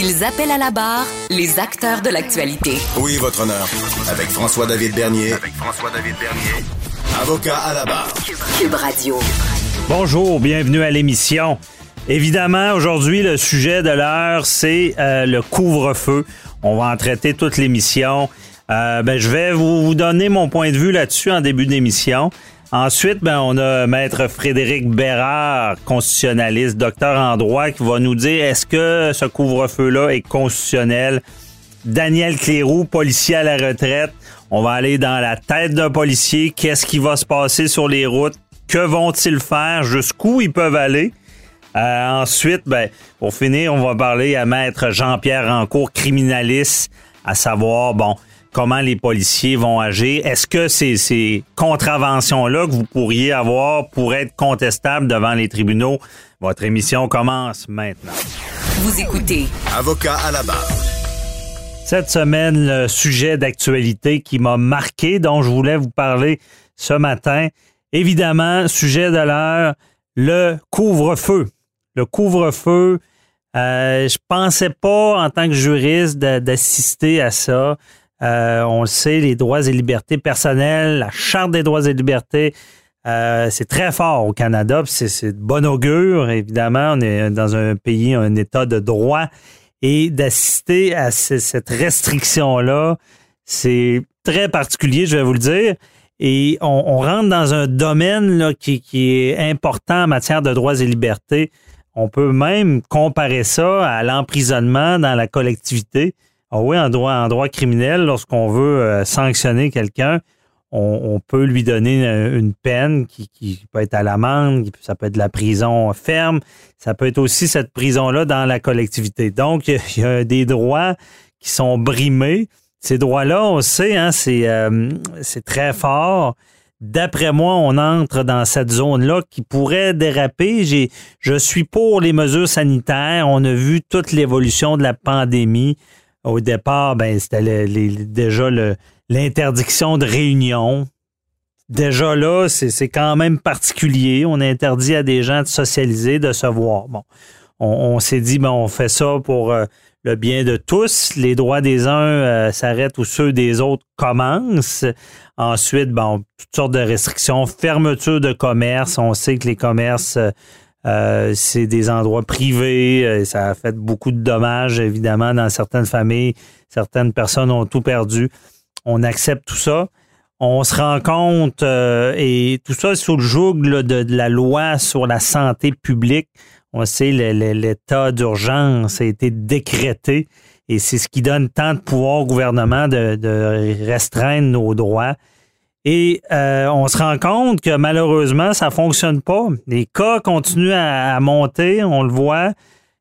Ils appellent à la barre les acteurs de l'actualité. Oui, votre honneur. Avec François-David Bernier. Avec François-David Bernier. Avocat à la barre. Cube Radio. Bonjour, bienvenue à l'émission. Évidemment, aujourd'hui, le sujet de l'heure, c'est euh, le couvre-feu. On va en traiter toute l'émission. Euh, ben, je vais vous, vous donner mon point de vue là-dessus en début d'émission. Ensuite, ben, on a Maître Frédéric Bérard, constitutionnaliste, docteur en droit, qui va nous dire est-ce que ce couvre-feu-là est constitutionnel? Daniel Cléroux, policier à la retraite. On va aller dans la tête d'un policier. Qu'est-ce qui va se passer sur les routes? Que vont-ils faire? Jusqu'où ils peuvent aller? Euh, ensuite, ben, pour finir, on va parler à Maître Jean-Pierre Rancourt, criminaliste, à savoir, bon, comment les policiers vont agir. Est-ce que ces, ces contraventions-là que vous pourriez avoir pourraient être contestables devant les tribunaux? Votre émission commence maintenant. Vous écoutez Avocat à la barre. Cette semaine, le sujet d'actualité qui m'a marqué, dont je voulais vous parler ce matin, évidemment, sujet de l'heure, le couvre-feu. Le couvre-feu, euh, je pensais pas, en tant que juriste, d'assister à ça. Euh, on le sait, les droits et libertés personnelles, la Charte des droits et libertés, euh, c'est très fort au Canada, c'est de bon augure, évidemment. On est dans un pays, un État de droit. Et d'assister à ce- cette restriction-là, c'est très particulier, je vais vous le dire. Et on, rentre dans un domaine là, qui est important en matière de droits et libertés. On peut même comparer ça à l'emprisonnement dans la collectivité. Ah oui, en droit, criminel, lorsqu'on veut euh, sanctionner quelqu'un, on, peut lui donner une peine qui, peut être à l'amende, ça peut être de la prison ferme, ça peut être aussi cette prison-là dans la collectivité. Donc, il y a- des droits qui sont brimés. Ces droits-là, on sait, hein, c'est euh, c'est très fort. D'après moi, on entre dans cette zone-là qui pourrait déraper. Je suis pour les mesures sanitaires. On a vu toute l'évolution de la pandémie. Au départ, ben, c'était le- les- déjà l'interdiction de réunion. Déjà là, c'est quand même particulier. On interdit à des gens de socialiser, de se voir. Bon, on, s'est dit, ben, on fait ça pour euh, le bien de tous. Les droits des uns euh, s'arrêtent où ceux des autres commencent. Ensuite, bon, toutes sortes de restrictions, fermeture de commerce. On sait que les commerces, euh, c'est des endroits privés. Euh, Ça a fait beaucoup de dommages, évidemment, dans certaines familles. Certaines personnes ont tout perdu. On accepte tout ça. On se rend compte, euh, et tout ça sous le joug de, la loi sur la santé publique. On sait, l'état d'urgence a été décrété et c'est ce qui donne tant de pouvoir au gouvernement de restreindre nos droits. Et euh, on se rend compte que malheureusement, ça fonctionne pas. Les cas continuent à, monter, on le voit.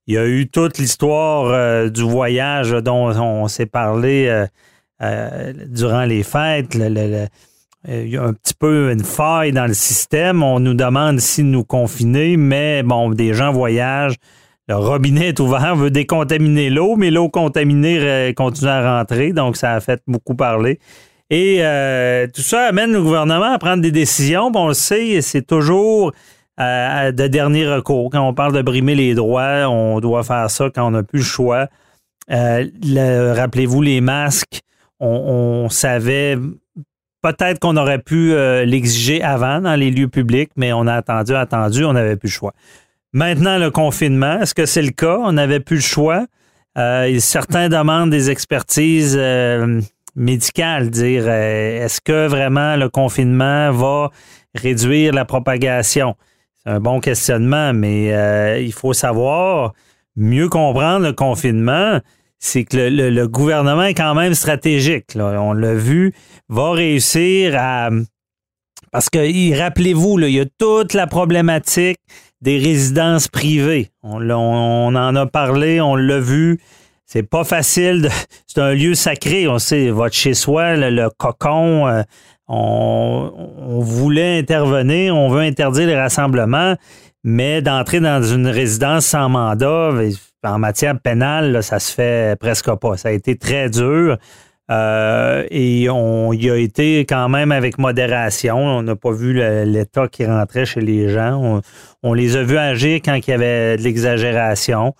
Il y a eu toute l'histoire euh, du voyage dont on s'est parlé euh, durant les fêtes. Il y a un petit peu une faille dans le système. On nous demande si nous confiner, mais bon, des gens voyagent. Le robinet est ouvert, on veut décontaminer l'eau, mais l'eau contaminée continue à rentrer, donc ça a fait beaucoup parler. Et euh, tout ça amène le gouvernement à prendre des décisions. Bon, on le sait, c'est toujours euh, de dernier recours. Quand on parle de brimer les droits, on doit faire ça quand on n'a plus le choix. Euh, le- Rappelez-vous les masques, on, on savait peut-être qu'on aurait pu euh, l'exiger avant dans les lieux publics, mais on a attendu, attendu, on n'avait plus le choix. Maintenant, le confinement, est-ce que c'est le cas? On n'avait plus le choix. Euh, certains demandent des expertises médicales, dire euh, est-ce que vraiment le confinement va réduire la propagation? C'est un bon questionnement, mais euh, il faut savoir mieux comprendre le confinement. C'est que le, gouvernement est quand même stratégique. On l'a vu, va réussir à. Parce que, rappelez-vous, il y a toute la problématique des résidences privées. On, on en a parlé, on l'a vu. C'est pas facile. de- C'est un lieu sacré. On sait, votre chez-soi, le, le cocon, euh, on, voulait intervenir, on veut interdire les rassemblements, mais d'entrer dans une résidence sans mandat, en matière pénale, ça se fait presque pas. Ça a été très dur. Euh, et on y a été quand même avec modération. On n'a pas vu l'État qui rentrait chez les gens. On, les a vus agir quand il y avait de l'exagération.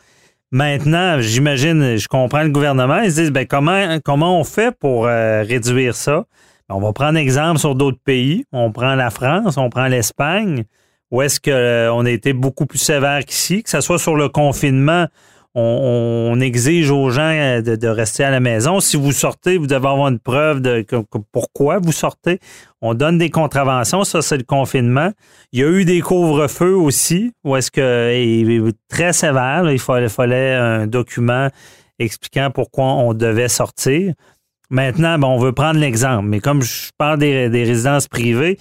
Maintenant, j'imagine, je comprends le gouvernement, ils se disent ben, comment, on fait pour euh, réduire ça? On va prendre exemple sur d'autres pays. On prend la France, on prend l'Espagne, où est-ce qu'on euh, a été beaucoup plus sévère qu'ici, que ce soit sur le confinement on, exige aux gens euh, de, rester à la maison. Si vous sortez, vous devez avoir une preuve de pourquoi vous sortez. On donne des contraventions, ça c'est le confinement. Il y a eu des couvre-feux aussi, où est-ce que très sévère, il fallait, un document expliquant pourquoi on devait sortir. Maintenant, on veut prendre l'exemple, mais comme je parle des, résidences privées,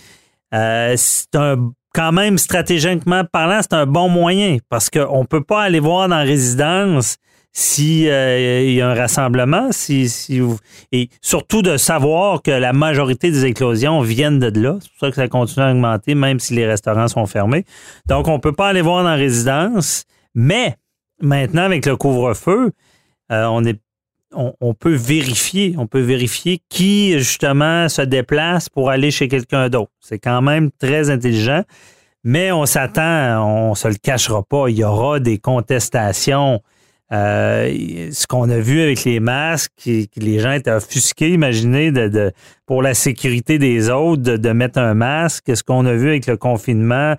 euh, c'est un quand même, stratégiquement parlant, c'est un bon moyen parce qu'on ne peut pas aller voir dans la résidence s'il euh, y a un rassemblement, si, et surtout de savoir que la majorité des éclosions viennent de là. C'est pour ça que ça continue à augmenter, même si les restaurants sont fermés. Donc, on ne peut pas aller voir dans la résidence, mais maintenant, avec le couvre-feu, euh, on est on, peut vérifier, on peut vérifier qui justement se déplace pour aller chez quelqu'un d'autre. C'est quand même très intelligent, mais on s'attend, on se le cachera pas, il y aura des contestations. Euh, ce qu'on a vu avec les masques, les gens étaient offusqués, imaginez, pour la sécurité des autres, de, mettre un masque. Ce qu'on a vu avec le confinement,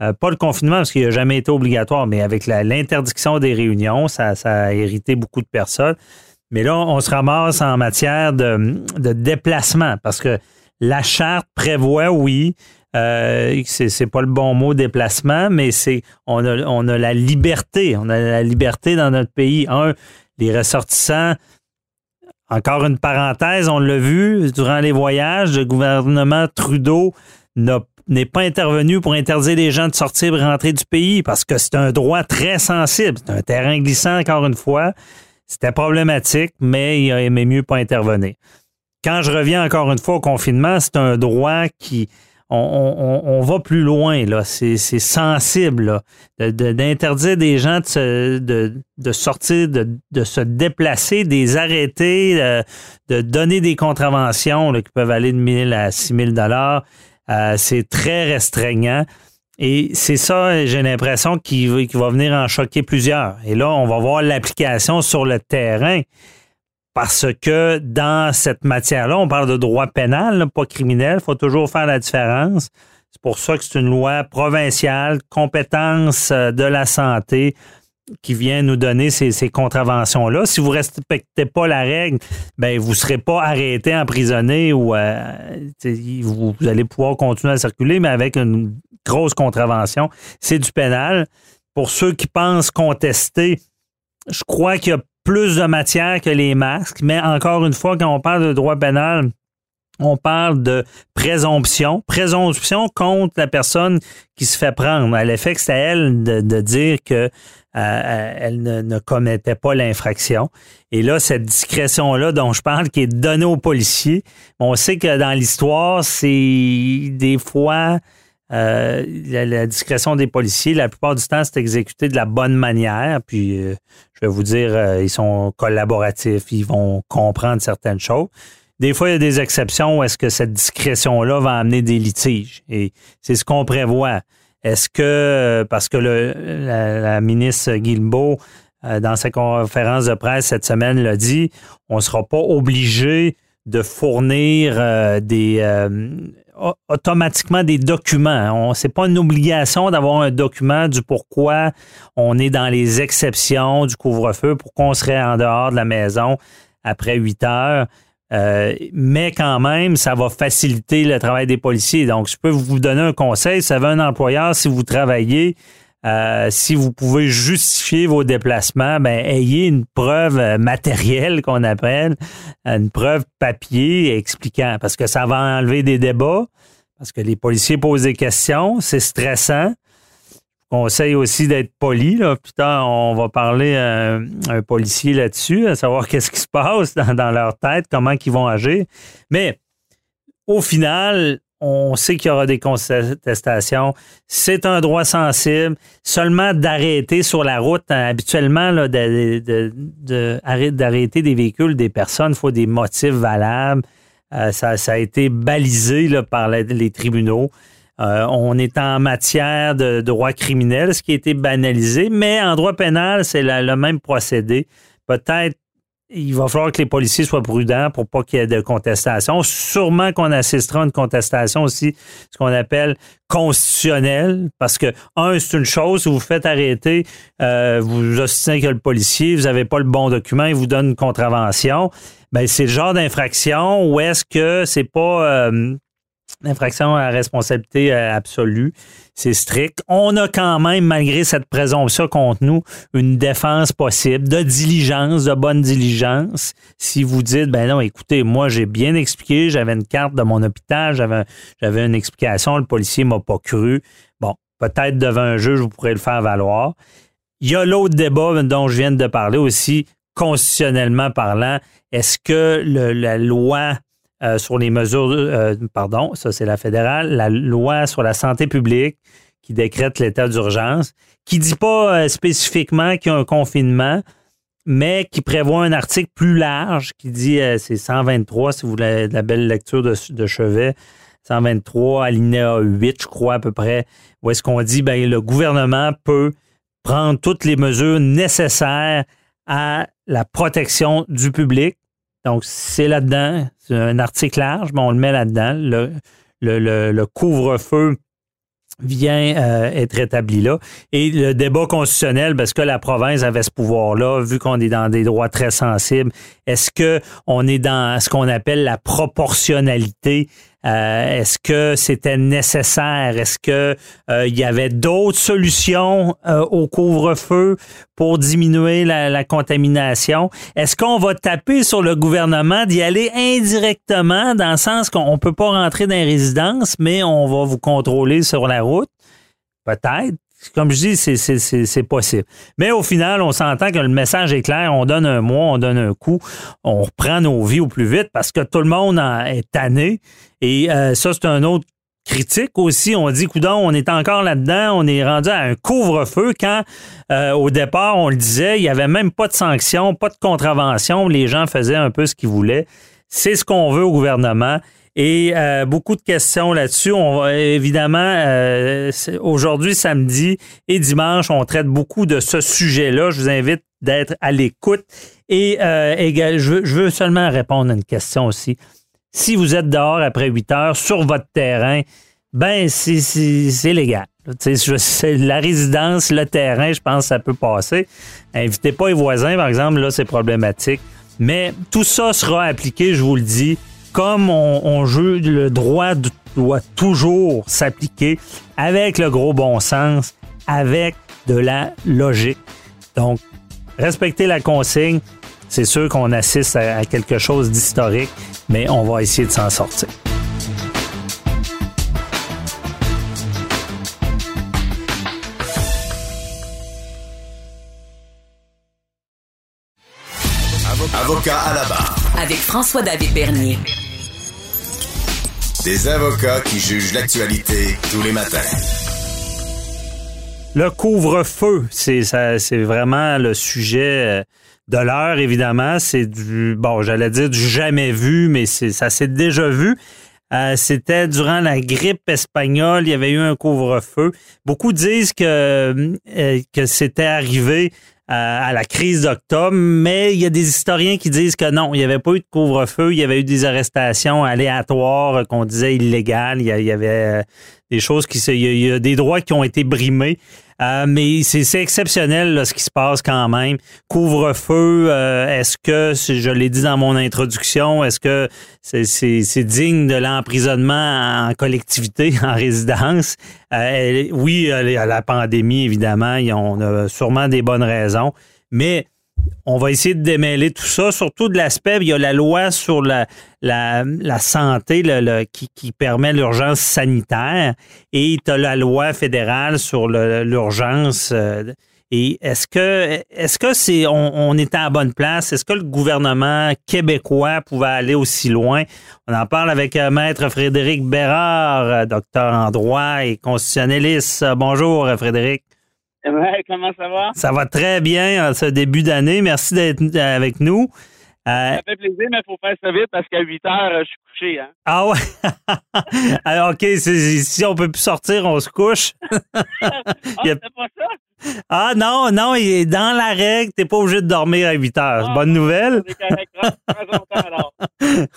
euh, pas le confinement parce qu'il n'a jamais été obligatoire, mais avec l'interdiction des réunions, ça, ça a hérité beaucoup de personnes. Mais là, on se ramasse en matière de, déplacement parce que la charte prévoit, oui, euh, c'est pas le bon mot déplacement, mais c'est on a, on a la liberté, on a la liberté dans notre pays. Un, les ressortissants, encore une parenthèse, on l'a vu durant les voyages, le gouvernement Trudeau n'est pas intervenu pour interdire les gens de sortir et rentrer du pays parce que c'est un droit très sensible. C'est un terrain glissant, encore une fois. C'était problématique, mais il a aimé mieux pas intervenir. Quand je reviens encore une fois au confinement, c'est un droit qui. On, va plus loin, là. C'est sensible, D'interdire des gens de, de, sortir, de, se déplacer, des arrêter, euh, de, donner des contraventions qui peuvent aller de 1000 à 6000 dollars. Euh, c'est très restreignant. Et c'est ça, j'ai l'impression qu'il va venir en choquer plusieurs. Et là, on va voir l'application sur le terrain. Parce que dans cette matière-là, on parle de droit pénal, pas criminel. Il faut toujours faire la différence. C'est pour ça que c'est une loi provinciale, compétence euh, de la santé, qui vient nous donner ces, contraventions-là. Si vous ne respectez pas la règle, ben vous ne serez pas arrêté, emprisonné ou euh, vous, allez pouvoir continuer à circuler, mais avec une grosse contravention. C'est du pénal. Pour ceux qui pensent contester, je crois qu'il y a plus de matière que les masques, mais encore une fois, quand on parle de droit pénal, on parle de présomption. Présomption contre la personne qui se fait prendre. À l'effet que c'est à elle de, dire que euh, elle ne, commettait pas l'infraction. Et là, cette discrétion-là dont je parle, qui est donnée aux policiers, on sait que dans l'histoire, c'est des fois euh, la, discrétion des policiers, la plupart du temps, c'est exécuté de la bonne manière. Puis, euh, je vais vous dire, euh, ils sont collaboratifs, ils vont comprendre certaines choses. Des fois, il y a des exceptions où est-ce que cette discrétion-là va amener des litiges. Et c'est ce qu'on prévoit. Est-ce que, parce que le, la, ministre Guilbeault, dans sa conférence de presse cette semaine, l'a dit, on ne sera pas obligé de fournir des automatiquement des documents. Ce n'est pas une obligation d'avoir un document du pourquoi on est dans les exceptions du couvre-feu, pourquoi on serait en dehors de la maison après 8 heures. Euh, mais quand même, ça va faciliter le travail des policiers. Donc, je peux vous donner un conseil. Si vous un employeur, si vous travaillez, euh, si vous pouvez justifier vos déplacements, ben, ayez une preuve euh, matérielle qu'on appelle, une preuve papier expliquant, parce que ça va enlever des débats, parce que les policiers posent des questions, c'est stressant. Conseil aussi d'être poli. Là. Putain, on va parler à un, policier là-dessus, à savoir qu'est-ce qui se passe dans, dans, leur tête, comment ils vont agir. Mais au final, on sait qu'il y aura des contestations. C'est un droit sensible. Seulement d'arrêter sur la route, hein, habituellement, d'arrêter des véhicules, des personnes, il faut des motifs valables. Euh, ça, a été balisé par les tribunaux. Euh, on est en matière de droit criminel, ce qui a été banalisé, mais en droit pénal, c'est le même procédé. Peut-être il va falloir que les policiers soient prudents pour pas qu'il y ait de contestation. Sûrement qu'on assistera à une contestation aussi, ce qu'on appelle constitutionnelle, parce que, un, c'est une chose, vous vous faites arrêter, euh, vous assistez que le policier, vous n'avez pas le bon document, il vous donne une contravention. Ben, c'est le genre d'infraction où est-ce que c'est pas euh, L'infraction à responsabilité euh, absolue, c'est strict. On a quand même, malgré cette présomption contre nous, une défense possible de diligence, de bonne diligence. Si vous dites, ben non, écoutez, moi j'ai bien expliqué, j'avais une carte de mon hôpital, j'avais, une explication, le policier m'a pas cru. Bon, peut-être devant un juge, vous pourrez le faire valoir. Il y a l'autre débat dont je viens de parler aussi, constitutionnellement parlant. Est-ce que la loi euh, sur les mesures, euh, pardon, ça c'est la fédérale, la loi sur la santé publique qui décrète l'état d'urgence, qui dit pas euh, spécifiquement qu'il y a un confinement, mais qui prévoit un article plus large qui dit, c'est 123, si vous voulez la belle lecture de, Chevet, 123, alinéa 8, je crois à peu près, où est-ce qu'on dit, ben, le gouvernement peut prendre toutes les mesures nécessaires à la protection du public donc, c'est là-dedans. C'est un article large, mais on le met là-dedans. Le, le, le, couvre-feu vient euh, être établi là. Et le débat constitutionnel, parce que la province avait ce pouvoir-là, vu qu'on est dans des droits très sensibles, est-ce que on est dans ce qu'on appelle la proportionnalité euh, est-ce que c'était nécessaire? Est-ce que euh, il y avait d'autres solutions euh, au couvre-feu pour diminuer la, contamination? Est-ce qu'on va taper sur le gouvernement d'y aller indirectement dans le sens qu'on ne peut pas rentrer dans les résidences, mais on va vous contrôler sur la route? Peut-être comme je dis, c'est possible. Mais au final, on s'entend que le message est clair. On donne un mois, on donne un coup, on reprend nos vies au plus vite parce que tout le monde est tanné. Et euh, ça, c'est un autre critique aussi. On dit, coudon, on est encore là-dedans, on est rendu à un couvre-feu quand euh, au départ, on le disait, il n'y avait même pas de sanctions, pas de contravention, les gens faisaient un peu ce qu'ils voulaient. C'est ce qu'on veut au gouvernement. Et euh, beaucoup de questions là-dessus. On va évidemment euh, aujourd'hui, samedi et dimanche, on traite beaucoup de ce sujet-là. Je vous invite d'être à l'écoute. Et euh, je, veux, seulement répondre à une question aussi. Si vous êtes dehors après 8 heures sur votre terrain, ben c'est légal. La résidence, le terrain, je pense que ça peut passer. Invitez pas les voisins, par exemple, là, c'est problématique. Mais tout ça sera appliqué, je vous le dis, comme on, joue, le droit doit toujours s'appliquer avec le gros bon sens, avec de la logique. Donc, respecter la consigne, c'est sûr qu'on assiste à, quelque chose d'historique, mais on va essayer de s'en sortir. Avocat à la barre. Avec François-David Bernier. Des avocats qui jugent l'actualité tous les matins. Le couvre-feu, c'est vraiment le sujet euh, de l'heure, évidemment. C'est du, bon, j'allais dire du jamais vu, mais ça s'est déjà vu. Euh, c'était durant la grippe espagnole, il y avait eu un couvre-feu. Beaucoup disent que, euh, que c'était arrivé à la crise d'octobre, mais il y a des historiens qui disent que non, il n'y avait pas eu de couvre-feu, il y avait eu des arrestations aléatoires qu'on disait illégales, il y avait euh, des choses qui il y a des droits qui ont été brimés. Euh, mais c'est exceptionnel ce qui se passe quand même. Couvre-feu, euh, est-ce que, je l'ai dit dans mon introduction, est-ce que c'est digne de l'emprisonnement en collectivité, en résidence? Euh, oui, la pandémie, évidemment, on a sûrement des bonnes raisons, mais on va essayer de démêler tout ça, surtout de l'aspect, il y a la loi sur la, la, santé qui, permet l'urgence sanitaire et tu as la loi fédérale sur l'urgence. Euh, Et est-ce que est-ce que c'est on, était à bonne place? Est-ce que le gouvernement québécois pouvait aller aussi loin? On en parle avec euh, Maître Frédéric Bérard, euh, docteur en droit et constitutionnaliste. Bonjour, Frédéric. comment ça va? Ça va très bien en ce début d'année. Merci d'être avec nous. Euh, ça fait plaisir, mais il faut faire ça vite parce qu'à 8 heures, je suis couché. Hein? Ah ouais? Alors, OK, si on peut plus sortir, on se couche. ah, c'est pas ça? Ah non, non, il est dans la règle, t'es pas obligé de dormir à 8 heures. Ah, Bonne nouvelle.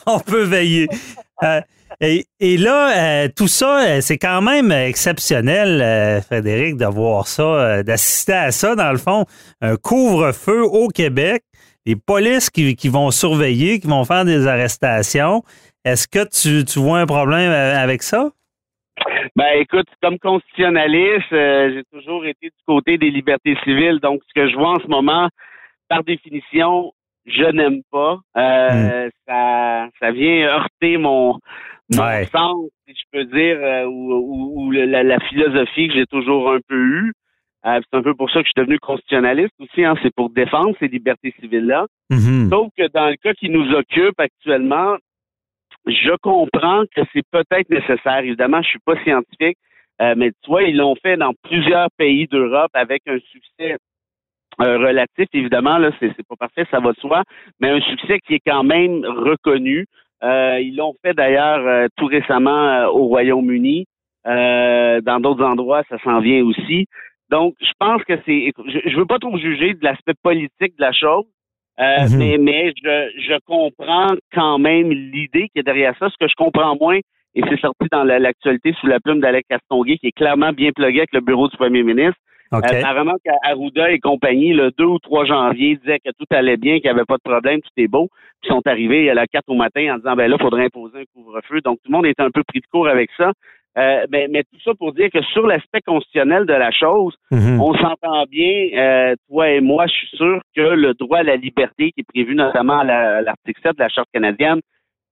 on peut veiller. Euh, et, et, là, euh, tout ça, euh, c'est quand même exceptionnel, euh, Frédéric, de voir ça, d'assister à ça, dans le fond. Un couvre-feu au Québec les polices qui, qui, vont surveiller, qui vont faire des arrestations. Est-ce que tu, tu, vois un problème avec ça? Ben écoute, comme constitutionnaliste, euh, j'ai toujours été du côté des libertés civiles. Donc, ce que je vois en ce moment, par définition, je n'aime pas. Euh, hmm. ça, ça vient heurter mon, mon sens, si je peux dire, ou, ou, la, la, philosophie que j'ai toujours un peu eue. Euh, c'est un peu pour ça que je suis devenu constitutionnaliste aussi. Hein, c'est pour défendre ces libertés civiles-là. Mm-hmm. Sauf que dans le cas qui nous occupe actuellement, je comprends que c'est peut-être nécessaire. Évidemment, je suis pas scientifique, euh, mais tu vois, ils l'ont fait dans plusieurs pays d'Europe avec un succès euh, relatif. Évidemment, là, c'est, c'est pas parfait, ça va de soi, mais un succès qui est quand même reconnu. Ils l'ont fait d'ailleurs tout récemment au Royaume-Uni. dans d'autres endroits, ça s'en vient aussi. Donc, je pense que c'est. Je, je veux pas trop juger de l'aspect politique de la chose, euh, mhm. mais, mais je, je comprends quand même l'idée qui est derrière ça. Ce que je comprends moins, et c'est sorti dans l'actualité sous la plume d'Alex Castonguay, qui est clairement bien plugué avec le bureau du premier ministre. Okay. Apparemment qu'Arruda et compagnie, le 2 ou 3 janvier, disaient que tout allait bien, qu'il n'y avait pas de problème, tout est beau. Puis ils sont arrivés à la 4 au matin en disant, ben là, il faudrait imposer un couvre-feu. Donc, tout le monde est un peu pris de court avec ça. Euh, mais, mais, tout ça pour dire que sur l'aspect constitutionnel de la chose, mhm. on s'entend bien, euh, toi et moi, je suis sûr que le droit à la liberté qui est prévu notamment à l'article 7 de la Charte canadienne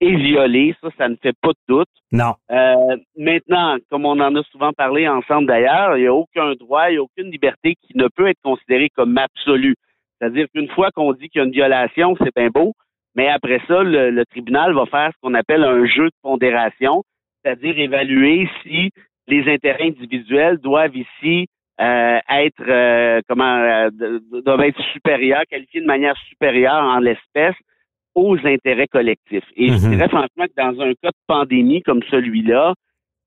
est violé. Ça, ça ne fait pas de doute. Non. Euh, maintenant, comme on en a souvent parlé ensemble d'ailleurs, il n'y a aucun droit, il n'y a aucune liberté qui ne peut être considérée comme absolue. C'est-à-dire qu'une fois qu'on dit qu'il y a une violation, c'est bien beau, mais après ça, le, le tribunal va faire ce qu'on appelle un jeu de pondération c'est-à-dire évaluer si les intérêts individuels doivent ici euh, être euh, comment euh, doivent être supérieurs, qualifiés de manière supérieure en l'espèce aux intérêts collectifs. Et je Mhm. dirais franchement que dans un cas de pandémie comme celui-là,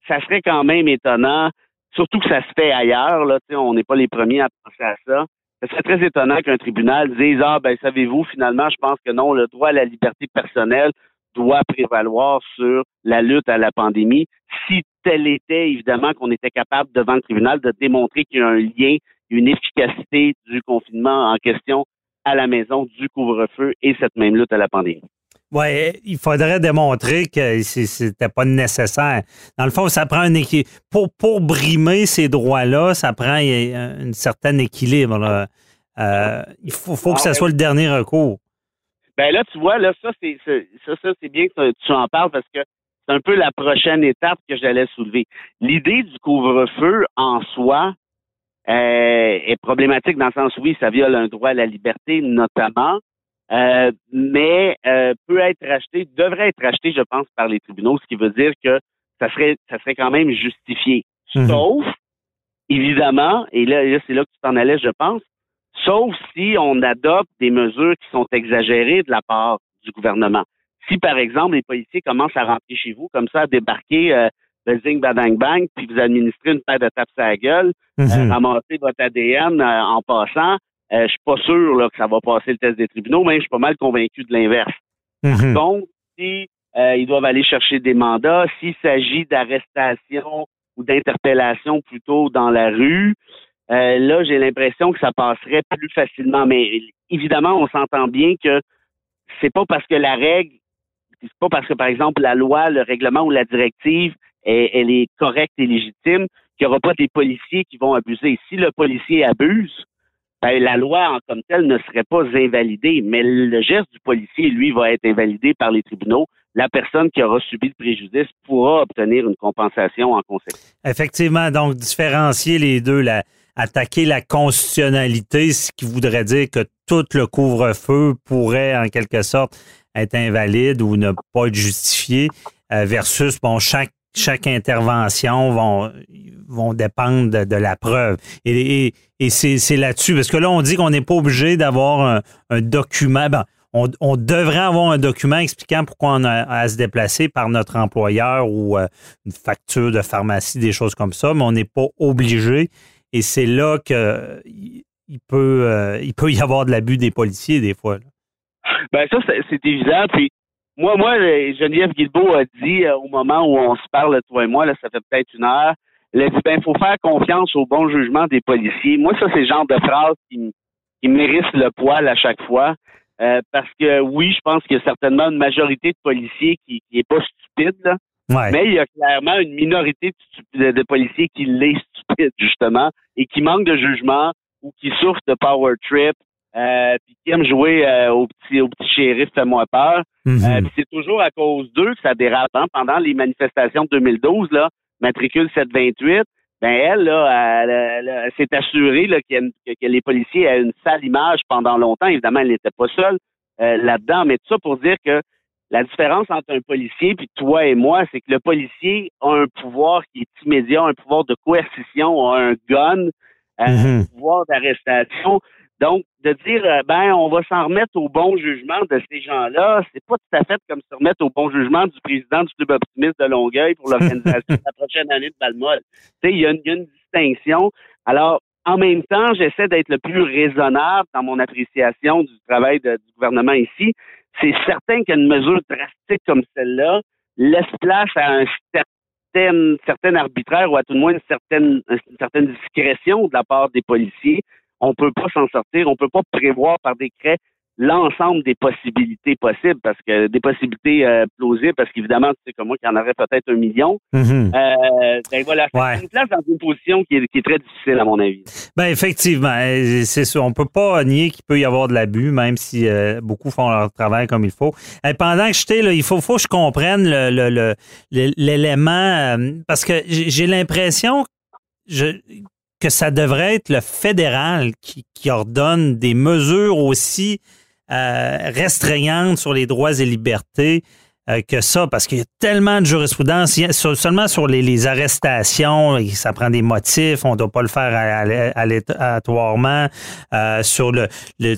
ça serait quand même étonnant, surtout que ça se fait ailleurs, là, tu sais, on n'est pas les premiers à penser à ça. Ce serait très étonnant qu'un tribunal dise Ah ben savez-vous, finalement, je pense que non, le droit à la liberté personnelle doit prévaloir sur la lutte à la pandémie. Si tel était, évidemment, qu'on était capable devant le tribunal de démontrer qu'il y a un lien, une efficacité du confinement en question à la maison, du couvre-feu et cette même lutte à la pandémie. Oui, il faudrait démontrer que c'était pas nécessaire. Dans le fond, ça prend un équilibre. Pour, pour brimer ces droits-là, ça prend un certain équilibre. là. Euh, il faut, faut que Ah ça ouais. soit le dernier recours. Ben là, tu vois, là, ça, c'est c'est- ça, ça, c'est bien que tu en parles parce que c'est un peu la prochaine étape que j'allais soulever. L'idée du couvre-feu en soi euh, est problématique dans le sens où oui, ça viole un droit à la liberté, notamment, euh, mais euh, peut être racheté, devrait être racheté, je pense, par les tribunaux, ce qui veut dire que ça serait, ça serait quand même justifié. Mhm. Sauf, évidemment, et là, là, c'est là que tu t'en allais, je pense, sauf si on adopte des mesures qui sont exagérées de la part du gouvernement. Si, par exemple, les policiers commencent à rentrer chez vous, comme ça, à débarquer euh, le zing badang bang, puis vous administrer une paire de tapes à la gueule, euh, Mhm. ramasser votre ADN euh, en passant, euh, je suis pas sûr là, que ça va passer le test des tribunaux, mais je suis pas mal convaincu de l'inverse. Mhm. Donc, si euh, ils doivent aller chercher des mandats, s'il s'agit d'arrestation ou d'interpellation plutôt dans la rue, là, j'ai l'impression que ça passerait plus facilement. Mais évidemment, on s'entend bien que c'est pas parce que la règle, c'est pas parce que, par exemple, la loi, le règlement ou la directive, elle est correcte et légitime qu'il n'y aura pas des policiers qui vont abuser. Si le policier abuse, ben, la loi en comme telle ne serait pas invalidée, mais le geste du policier, lui, va être invalidé par les tribunaux. La personne qui aura subi le préjudice pourra obtenir une compensation en conséquence. Effectivement, donc différencier les deux. Attaquer la constitutionnalité, ce qui voudrait dire que tout le couvre-feu pourrait, en quelque sorte, être invalide ou ne pas être justifié, euh, versus, bon, chaque chaque intervention vont, vont dépendre de, la preuve. Et, c'est là-dessus, parce que là, on dit qu'on n'est pas obligé d'avoir un, document. Ben, on, devrait avoir un document expliquant pourquoi on a à se déplacer par notre employeur ou euh, une facture de pharmacie, des choses comme ça, mais on n'est pas obligé. Et c'est là que il peut, euh, il peut y avoir de l'abus des policiers des fois. Ben ça, c'est évident. Puis moi, moi, Geneviève Guilbeault a dit euh, au moment où on se parle, toi et moi, là, ça fait peut-être une heure, elle a dit ben, faut faire confiance au bon jugement des policiers. Moi, ça, c'est le genre de phrase qui, qui mérite le poil à chaque fois. Euh, parce que oui, je pense qu'il y a certainement une majorité de policiers qui, qui est pas stupide, là. Mais il y a clairement une minorité de, de policiers qui l'est stupide, justement, et qui manque de jugement ou qui souffrent de power trip, euh, puis qui aiment jouer euh, au petit au petit shérif fais-moi peur. Euh, c'est toujours à cause d'eux que ça dérape. Hein. Pendant les manifestations de 2012, là, matricule 728, ben elle, là, elle, s'est assurée là, que, les policiers aient une sale image pendant longtemps. Évidemment, elle n'était pas seule là-dedans, mais tout ça pour dire que la différence entre un policier puis toi et moi, c'est que le policier a un pouvoir qui est immédiat, un pouvoir de coercition, a un gun, un mhm. pouvoir d'arrestation. Donc, de dire, euh, ben, on va s'en remettre au bon jugement de ces gens-là, c'est pas tout à fait comme se remettre au bon jugement du président du club optimiste de Longueuil pour l'organisation de la prochaine année de Balmol. Tu sais, il y, a une distinction. Alors, en même temps, j'essaie d'être le plus raisonnable dans mon appréciation du travail du gouvernement ici. C'est certain qu'une mesure drastique comme celle-là laisse place à un certain, certain arbitraire ou à tout le moins une certaine, une certaine discrétion de la part des policiers on peut pas s'en sortir, on peut pas prévoir par décret l'ensemble des possibilités possibles, parce que des possibilités euh, plausibles, parce qu'évidemment, tu sais comme moi qu'il y en aurait peut-être un million. Euh, ben voilà, c'est une place dans une position qui est, très difficile, à mon avis. Ben effectivement, euh, c'est ça. On peut pas nier qu'il peut y avoir de l'abus, même si euh, beaucoup font leur travail comme il faut. Et pendant que j'étais là, il faut, faut que je comprenne l'élément, le, parce que j'ai l'impression je, que ça devrait être le fédéral qui, ordonne des mesures aussi euh, restreignantes sur les droits et libertés euh, que ça, parce qu'il y a tellement de jurisprudence, seulement sur les, arrestations, ça prend des motifs, on ne doit pas le faire aléatoirement, euh, sur le,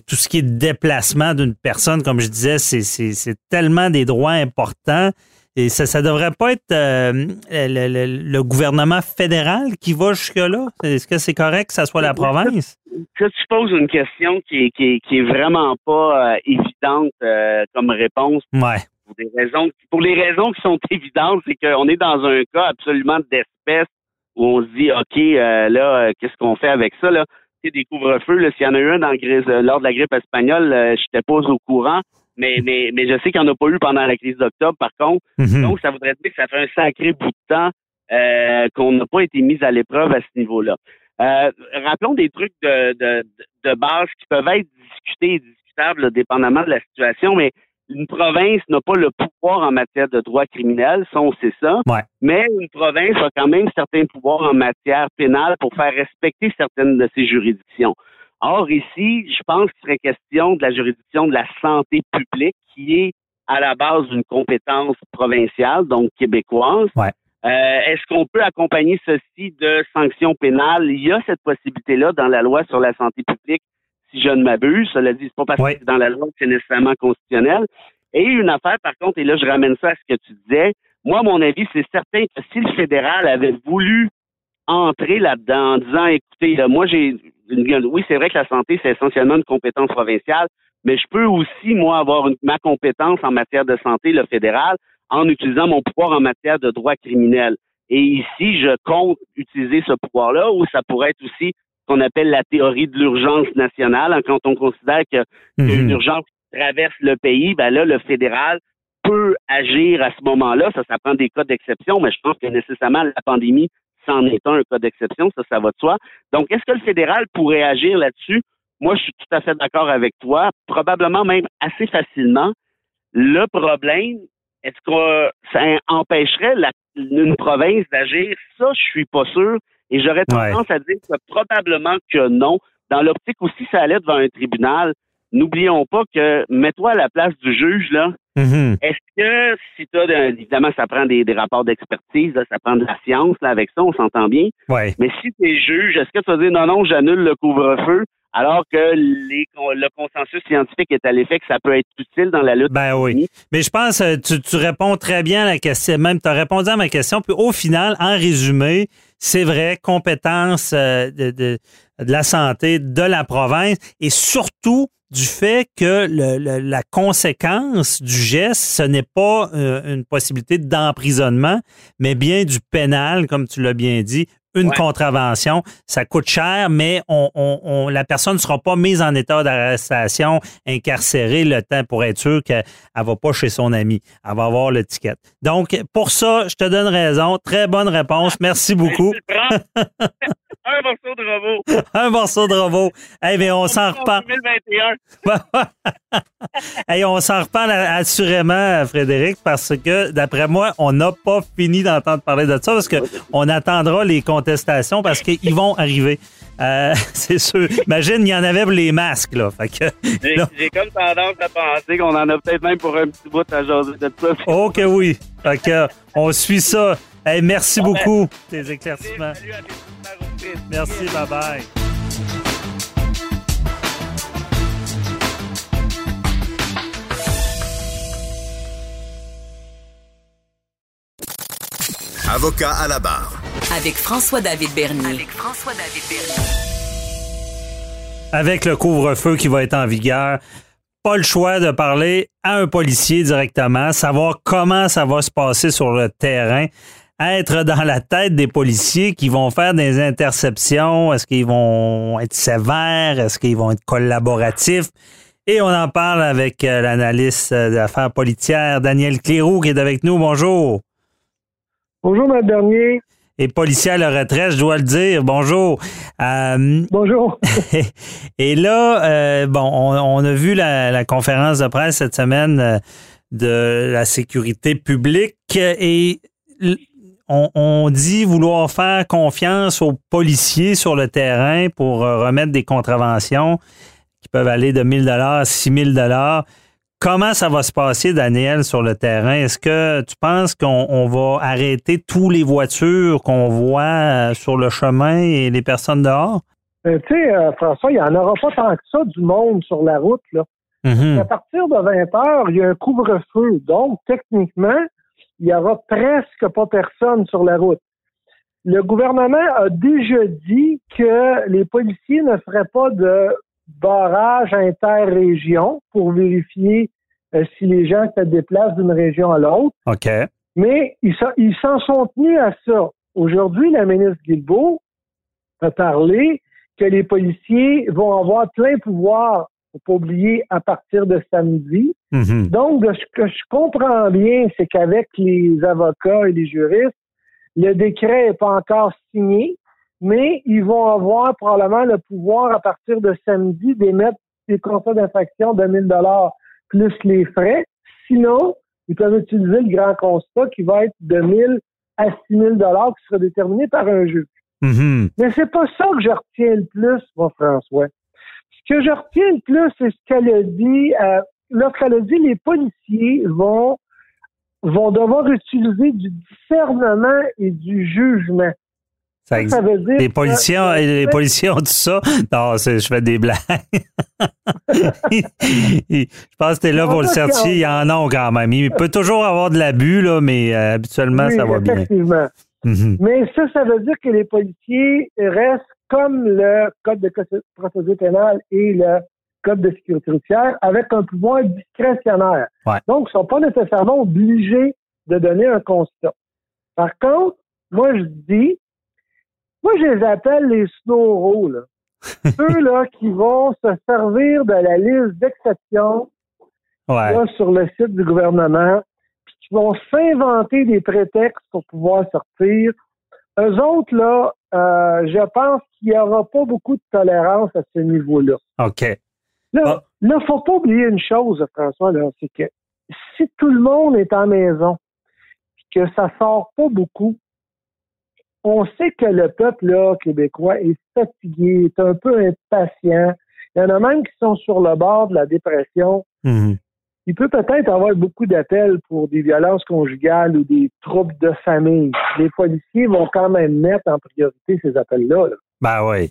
tout ce qui est déplacement d'une personne, comme je disais, c'est tellement des droits importants et ça ne devrait pas être euh, le, gouvernement fédéral qui va jusque-là? Est-ce que c'est correct que ça soit la province? Que tu poses une question qui est, qui est, vraiment pas euh, évidente euh, comme réponse. Ouais. Pour, des raisons, pour les raisons qui sont évidentes, c'est qu'on est dans un cas absolument d'espèce où on se dit, OK, là, qu'est-ce qu'on fait avec ça? Là? des couvre-feux, s'il y en a eu un dans, lors de la grippe espagnole, je n'étais pas au courant mais, mais, mais je sais qu'il n'y en a pas eu pendant la crise d'octobre, par contre. Mhm. Donc, ça voudrait dire que ça fait un sacré bout de temps euh, qu'on n'a pas été mis à l'épreuve à ce niveau-là. Euh, rappelons des trucs de, de, de base qui peuvent être discutés et discutables dépendamment de la situation, mais une province n'a pas le pouvoir en matière de droit criminel, ça on sait ça, mais une province a quand même certains pouvoirs en matière pénale pour faire respecter certaines de ses juridictions. Or, ici, je pense qu'il serait question de la juridiction de la santé publique, qui est à la base d'une compétence provinciale, donc québécoise. Ouais. Euh, Est-ce qu'on peut accompagner ceci de sanctions pénales? Il y a cette possibilité-là dans la loi sur la santé publique, si je ne m'abuse. Cela dit, c'est pas parce que c'est dans la loi que c'est nécessairement constitutionnel. Et une affaire, par contre, et là, je ramène ça à ce que tu disais. Moi, mon avis, c'est certain que si le fédéral avait voulu entrer là-dedans en disant, écoutez, moi, j'ai oui, c'est vrai que la santé, c'est essentiellement une compétence provinciale, mais je peux aussi, moi, avoir ma compétence en matière de santé, le fédéral, en utilisant mon pouvoir en matière de droit criminel. Et ici, je compte utiliser ce pouvoir-là, ou ça pourrait être aussi ce qu'on appelle la théorie de l'urgence nationale, hein, quand on considère y a une mhm. urgence qui traverse le pays, ben là, le fédéral peut agir à ce moment-là. Ça, ça prend des cas d'exception, mais je pense que nécessairement la pandémie c'en est un, cas d'exception, ça, ça va de soi. Donc, est-ce que le fédéral pourrait agir là-dessus? Moi, je suis tout à fait d'accord avec toi, probablement même assez facilement. Le problème, est-ce que ça empêcherait une province d'agir? Ça, je suis pas sûr. Et j'aurais tendance à dire que probablement que non. Dans l'optique aussi, ça allait devant un tribunal. N'oublions pas que, mets-toi à la place du juge, là. Mm-hmm. Est-ce que si tu as, évidemment, ça prend des, rapports d'expertise, ça prend de la science, là, avec ça, on s'entend bien. Ouais. Mais si tu es juge, est-ce que tu vas dire non, non, j'annule le couvre-feu? alors que les, le consensus scientifique est à l'effet que ça peut être utile dans la lutte? Ben oui. Mais je pense que tu, tu, réponds très bien à la question. Même tu as répondu à ma question. Puis au final, en résumé, c'est vrai, compétence euh, de, de, de, la santé de la province et surtout du fait que le, la conséquence du geste, ce n'est pas euh, une possibilité d'emprisonnement, mais bien du pénal, comme tu l'as bien dit, une contravention. Ça coûte cher, mais on, la personne ne sera pas mise en état d'arrestation, incarcérée le temps pour être sûr qu'elle ne va pas chez son ami. Elle va avoir l'étiquette. Donc, pour ça, je te donne raison. Très bonne réponse. Merci beaucoup. Un morceau de robot. Un morceau de robot. Eh bien, on s'en reparle. 2021. hey, on s'en reparle assurément, Frédéric, parce que, d'après moi, on n'a pas fini d'entendre parler de ça, parce qu'on attendra les contestations, parce qu'ils vont arriver. Euh, c'est sûr. Imagine, il y en avait pour les masques, là. J'ai comme tendance à penser qu'on en a peut-être même pour un petit bout à jaser de ça. Oh que oui. Fait que, on suit ça. Hey, merci beaucoup, tes éclaircissements. Merci, bye bye. Avocat à la barre. Avec François-David Bernier. Avec François-David Bernier. Avec le couvre-feu qui va être en vigueur, pas le choix de parler à un policier directement, savoir comment ça va se passer sur le terrain être dans la tête des policiers qui vont faire des interceptions? Est-ce qu'ils vont être sévères? Est-ce qu'ils vont être collaboratifs? Et on en parle avec euh, l'analyste d'affaires politières, Daniel Clérou, qui est avec nous. Bonjour. Bonjour, M. Bernier. Et policier à la retraite, je dois le dire. Bonjour. Euh, Bonjour. et là, euh, bon, on, a vu la, la, conférence de presse cette semaine de la sécurité publique et on, dit vouloir faire confiance aux policiers sur le terrain pour euh, remettre des contraventions qui peuvent aller de 1000 dollars à 6000 dollars. Comment ça va se passer, Daniel, sur le terrain? Est-ce que tu penses qu'on va arrêter toutes les voitures qu'on voit euh, sur le chemin et les personnes dehors? Euh, tu sais, François, il n'y en aura pas tant que ça du monde sur la route. Là. Mm-hmm. À partir de 20 heures, il y a un couvre-feu. Donc, techniquement, il n'y aura presque pas personne sur la route. Le gouvernement a déjà dit que les policiers ne feraient pas de barrage interrégion pour vérifier euh, si les gens se déplacent d'une région à l'autre. OK. Mais ils s'en sont tenus à ça. Aujourd'hui, la ministre Guilbeault a parlé que les policiers vont avoir plein pouvoir faut pas oublier, à partir de samedi. Mm-hmm. Donc, ce que je comprends bien, c'est qu'avec les avocats et les juristes, le décret n'est pas encore signé, mais ils vont avoir probablement le pouvoir à partir de samedi d'émettre des contrats d'infraction de 1000 dollars plus les frais. Sinon, ils peuvent utiliser le grand constat qui va être de 1000 à 6000 dollars qui sera déterminé par un juge. Mm-hmm. Mais c'est pas ça que je retiens le plus, moi, François. Ce que je retiens le plus, c'est ce qu'elle a dit. Euh, Lorsqu'elle a dit les policiers vont vont devoir utiliser du discernement et du jugement. Ça, veut dire les policiers, ont, les policiers ont dit ça? Non, je fais des blagues. je pense que tu es là pour le certifier. Il y en a quand même. Il peut toujours avoir de l'abus, là, mais euh, habituellement, ça va bien. Effectivement. Mhm. Mais ça, ça veut dire que les policiers restent comme le Code de procédure pénale et le Code de sécurité routière, avec un pouvoir discrétionnaire. Donc, ils ne sont pas nécessairement obligés de donner un constat. Par contre, moi, je dis, moi, je les appelle les snow là. Ceux là qui vont se servir de la liste d'exception sur le site du gouvernement, puis qui vont s'inventer des prétextes pour pouvoir sortir. Eux autres, là, euh, je pense qu'il n'y aura pas beaucoup de tolérance à ce niveau-là. OK. Là, il ne faut pas oublier une chose, François, c'est que si tout le monde est en maison, que ça sort pas beaucoup, on sait que le peuple là, québécois est fatigué, est un peu impatient. Il y en a même qui sont sur le bord de la dépression. Mhm. Il peut peut-être avoir beaucoup d'appels pour des violences conjugales ou des troubles de famille. Les policiers vont quand même mettre en priorité ces appels-là. là. Ben oui.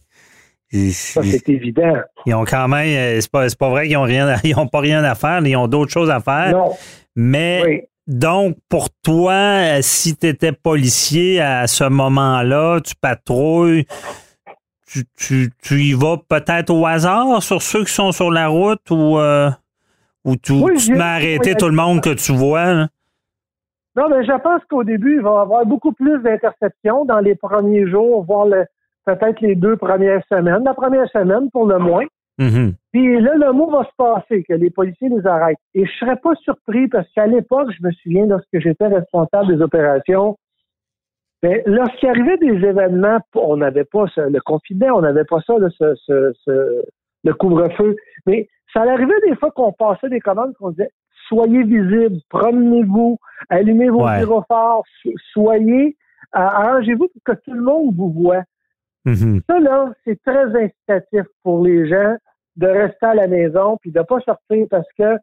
Ils, Ça, c'est évident. ils ont quand même. euh, C'est pas, pas vrai qu'ils ont rien, à- ils ont pas rien à faire, ils ont d'autres choses à faire. Non. Mais Oui. donc, pour toi, euh, si tu étais policier à ce moment-là, tu patrouilles, tu, tu, tu y vas peut-être au hasard sur ceux qui sont sur la route ou, euh, ou tu, Oui, tu te mets arrêter tout le monde que tu vois? là? Non, mais je pense qu'au début, il va y avoir beaucoup plus d'interceptions dans les premiers jours, voire le- peut-être les deux premières semaines. La première semaine, pour le moins. Mhm. Puis là, le mot va se passer, que les policiers les arrêtent. Et je serais pas surpris parce qu'à l'époque, je me souviens, lorsque j'étais responsable des opérations, ben, lorsqu'il arrivait des événements, on n'avait pas ce- le confinement, on n'avait pas ça, là, ce, ce- ce- le couvre-feu. Mais ça arrivait des fois qu'on passait des commandes qu'on disait soyez visibles, promenez-vous, allumez vos Ouais. gyrophares, so- soyez, euh, arrangez-vous pour que tout le monde vous voit. Mhm. Ça, là, c'est très incitatif pour les gens de rester à la maison puis de pas sortir parce que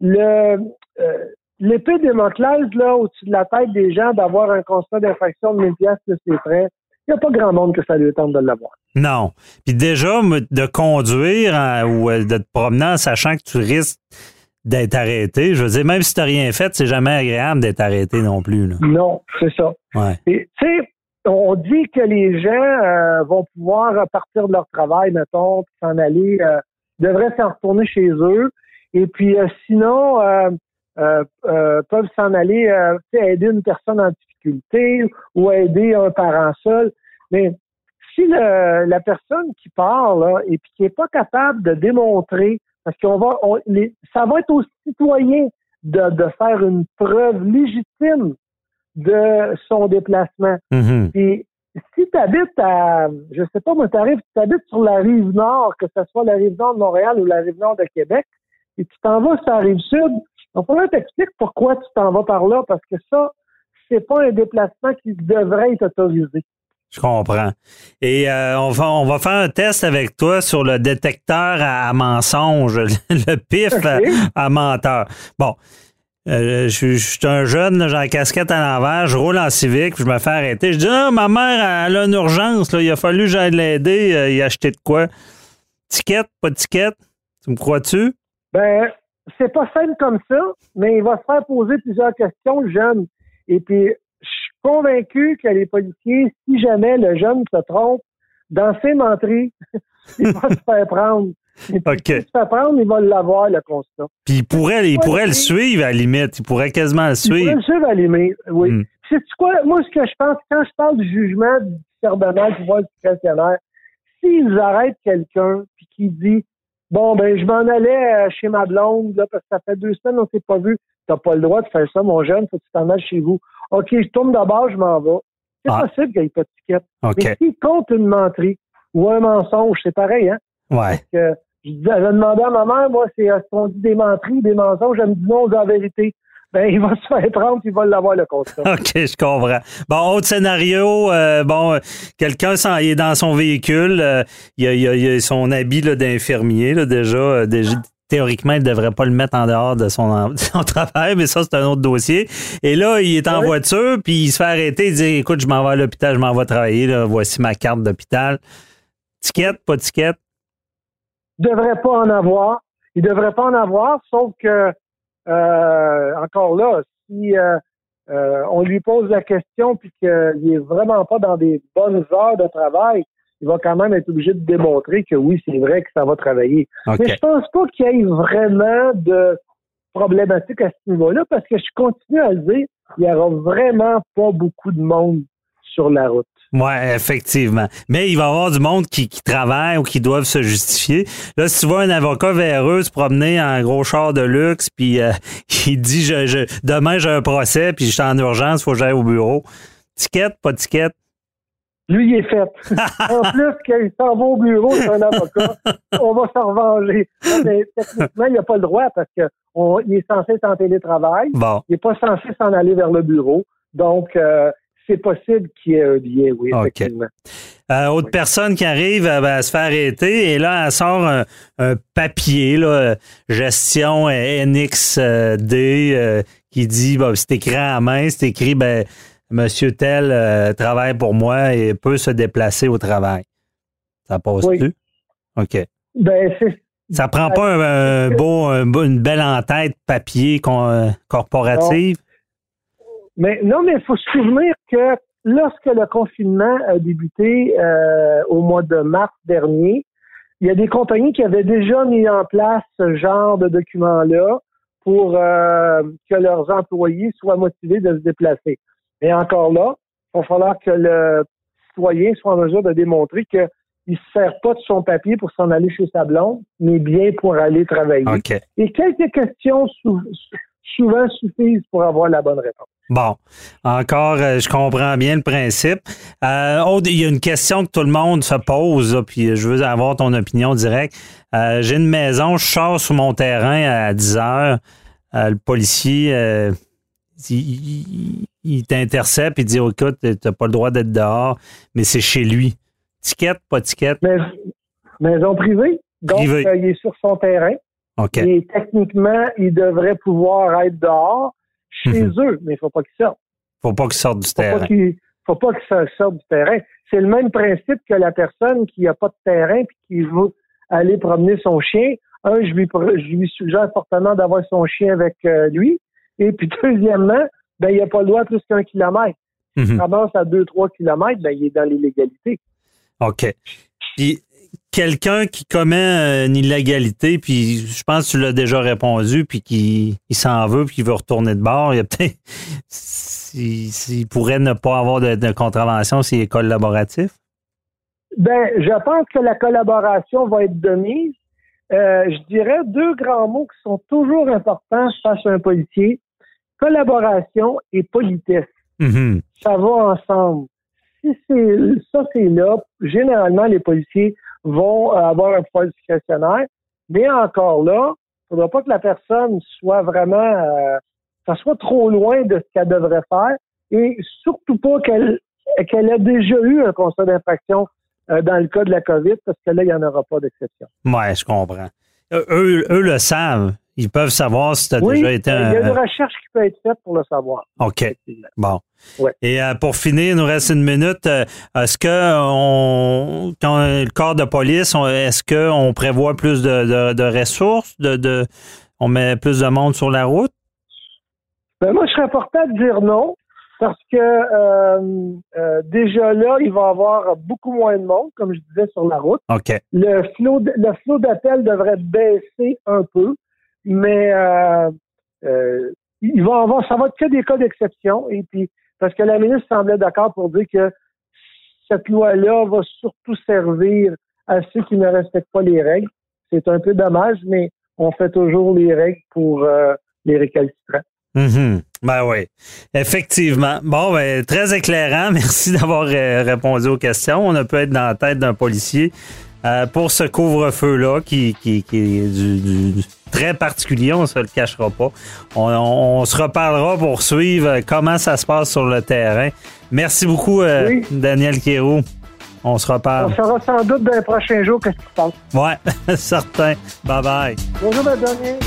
le euh, l'épée Démoclès, là, au-dessus de la tête des gens, d'avoir un constat d'infraction de 1000 piastres plus les frais, il n'y a pas grand monde que ça lui tente de l'avoir. Non. Puis déjà, de conduire hein, ou euh, de te promener en sachant que tu risques d'être arrêté, je veux dire, même si tu n'as rien fait, c'est jamais agréable d'être arrêté non plus. Là. Non, c'est ça. Ouais. Tu sais, on dit que les gens euh, vont pouvoir partir de leur travail, mettons, puis s'en aller, euh, devraient s'en retourner chez eux. Et puis, euh, sinon, peuvent s'en aller aider une personne en difficulté ou aider un parent seul. Mais si la personne qui part là, et qui n'est pas capable de démontrer, parce qu'on va, ça va être aux citoyens de faire une preuve légitime de son déplacement. Mhm. Puis si tu habites à, je sais pas, moi, t'arrives, tu habites sur la rive nord, que ce soit la rive nord de Montréal ou la rive nord de Québec, et tu t'en vas sur la rive sud, il faudrait t'expliquer pourquoi tu t'en vas par là, parce que ça, c'est pas un déplacement qui devrait être autorisé. Je comprends. Et euh, on, va, on va faire un test avec toi sur le détecteur à, à mensonge, le pif à, à menteur. Bon. Euh, je, suis un jeune, j'ai la casquette à l'envers, je roule en civique, puis je me fais arrêter. Je dis Ah, ma mère, elle a une urgence, là, il a fallu que j'aille l'aider, euh, y acheter de quoi? Ticket, pas de ticket? Tu me crois-tu? Ben, c'est pas simple comme ça, mais il va se faire poser plusieurs questions, le jeune. Et puis, je suis convaincu que les policiers, si jamais le jeune se trompe dans ses menteries, il va se faire prendre. OK. Fait prendre, il va l'avoir, le constat. Puis il pourrait, il pourrait le suivre à la limite. Il pourrait quasiment le Il pourrait suivre. le suivre à la limite, oui. Hmm. C'est quoi? Moi, ce que je pense, quand je parle du jugement du discernement du pouvoir discrétionnaire, s'ils arrêtent quelqu'un puis qui dit Bon, ben, je m'en allais euh, chez ma blonde, là, parce que ça fait deux semaines, on s'est pas vu. T'as pas le droit de faire ça, mon jeune, faut que tu t'en ailles chez vous. OK, je tourne d'abord, je m'en vais. C'est Ah. possible qu'il n'y ait pas de ticket. Mais s'il compte une menterie ou un mensonge, c'est pareil, hein? Ouais. Je je demandais à ma mère, moi, c'est est-ce qu'on dit des menteries, des mensonges, elle me dit non, c'est la vérité. Ben, il va se faire prendre, puis il va l'avoir le constat. OK, je comprends. Bon, autre scénario, euh, bon, euh, quelqu'un est dans son véhicule, euh, il, a, il a- il a son habit d'infirmier, déjà, euh, déjà, théoriquement, il ne devrait pas le mettre en dehors de son, en- de son travail, mais ça, c'est un autre dossier. Et là, il est en Oui. voiture, puis il se fait arrêter, il dit, écoute, je m'en vais à l'hôpital, je m'en vais travailler, là, voici ma carte d'hôpital. Ticket, pas de ticket? Il devrait pas en avoir. Il devrait pas en avoir, sauf que, euh, encore là, si euh, euh, on lui pose la question puis qu'il est vraiment pas dans des bonnes heures de travail, il va quand même être obligé de démontrer que oui, c'est vrai que ça va travailler. Mais je pense pas qu'il y ait vraiment de problématique à ce niveau-là parce que je continue à le dire, il y aura vraiment pas beaucoup de monde sur la route. Oui, effectivement. Mais il va y avoir du monde qui, qui travaille ou qui doivent se justifier. Là, si tu vois un avocat véreux se promener en gros char de luxe, puis euh, il dit je, je- demain j'ai un procès, puis je suis en urgence, il faut que j'aille au bureau. Ticket, pas de ticket? Lui, il est fait. en plus, qu'il s'en va au bureau, c'est un avocat, on va s'en revenger. Mais techniquement, il n'a pas le droit parce qu'il est censé être en télétravail. Bon. Il n'est pas censé s'en aller vers le bureau. Donc, euh, c'est possible qu'il y ait un biais, oui, effectivement. Euh, autre personne qui arrive à se faire arrêter et là, elle sort un, papier, là, gestion NXD, euh, qui dit, bah, c'est écrit à main, c'est écrit, ben, Monsieur tel euh, travaille pour moi et peut se déplacer au travail. Ça passe plus? OK. Ben, ça prend pas un, beau, une belle en-tête papier corporative? Mais non, mais il faut se souvenir que lorsque le confinement a débuté euh, au mois de mars dernier, il y a des compagnies qui avaient déjà mis en place ce genre de document-là pour euh, que leurs employés soient motivés de se déplacer. Et encore là, il va falloir que le citoyen soit en mesure de démontrer qu'il ne se sert pas de son papier pour s'en aller chez sa blonde, mais bien pour aller travailler. Et quelques questions souvent suffisent pour avoir la bonne réponse. Bon, encore, euh, je comprends bien le principe. Euh, il y a une question que tout le monde se pose, puis je veux avoir ton opinion directe. Euh, j'ai une maison, je sors sur mon terrain à 10 heures. le policier, il, t'intercepte, il dit oh, écoute, tu n'as pas le droit d'être dehors, mais c'est chez lui. Ticket, pas ticket? maison privée. Donc, il est sur son terrain. OK. Et techniquement, il devrait pouvoir être dehors chez mhm. eux, mais il ne faut pas qu'ils sortent. Il ne faut pas qu'ils sortent du terrain. Il ne faut pas qu'ils sortent du terrain. C'est le même principe que la personne qui n'a pas de terrain et qui veut aller promener son chien. Un, je lui, je lui suggère fortement d'avoir son chien avec euh, lui. Et puis, deuxièmement, ben, il n'a pas le droit plus qu'un kilomètre. Mm à deux, trois kilomètres, ben, il est dans l'illégalité. OK. Puis, quelqu'un qui commet euh, une illégalité, puis je pense que tu l'as déjà répondu, puis qui il s'en veut, puis qui veut retourner de bord, il pourrait ne pas avoir de, contravention s'il est collaboratif? Ben, je pense que la collaboration va être de mise. Euh, je dirais deux grands mots qui sont toujours importants face à un policier collaboration et politesse. Mm-hmm. Ça va ensemble. Si c'est ça, c'est là, généralement, les policiers vont euh, avoir un pouvoir discrétionnaire. Mais encore là, il ne faudra pas que la personne soit vraiment, euh, ça soit trop loin de ce qu'elle devrait faire et surtout pas qu'elle qu'elle ait déjà eu un constat d'infraction euh, dans le cas de la COVID, parce que là, il n'y en aura pas d'exception. Oui, je comprends. Eux, eux le savent. Ils peuvent savoir si tu as déjà été un. Il y a une recherche qui peut être faite pour le savoir. OK. Bon. Et euh, pour finir, il nous reste une minute. Euh, est-ce que on, quand le corps de police, est-ce qu'on prévoit plus de, ressources? De, on met plus de monde sur la route? Ben moi, je serais porté à dire non. Parce que euh, déjà là, il va y avoir beaucoup moins de monde, comme je disais, sur la route. OK. Le flot, le flot d'appels devrait baisser un peu mais euh, euh, il va avoir, ça va être que des cas d'exception. Et puis, parce que la ministre semblait d'accord pour dire que cette loi-là va surtout servir à ceux qui ne respectent pas les règles. C'est un peu dommage, mais on fait toujours les règles pour euh, les récalcitrants. Mm Ben oui, effectivement. Bon, ben, très éclairant. Merci d'avoir répondu aux questions. On a pu être dans la tête d'un policier. Euh, pour ce couvre-feu-là, qui, qui, est du, très particulier, on ne se le cachera pas. On, se reparlera pour suivre comment ça se passe sur le terrain. Merci beaucoup, euh, Daniel Kérou. On se reparle. On saura sans doute dans les prochains jours qu'est-ce qui se passe. Ouais, certain. Bye bye. Bonjour, Daniel.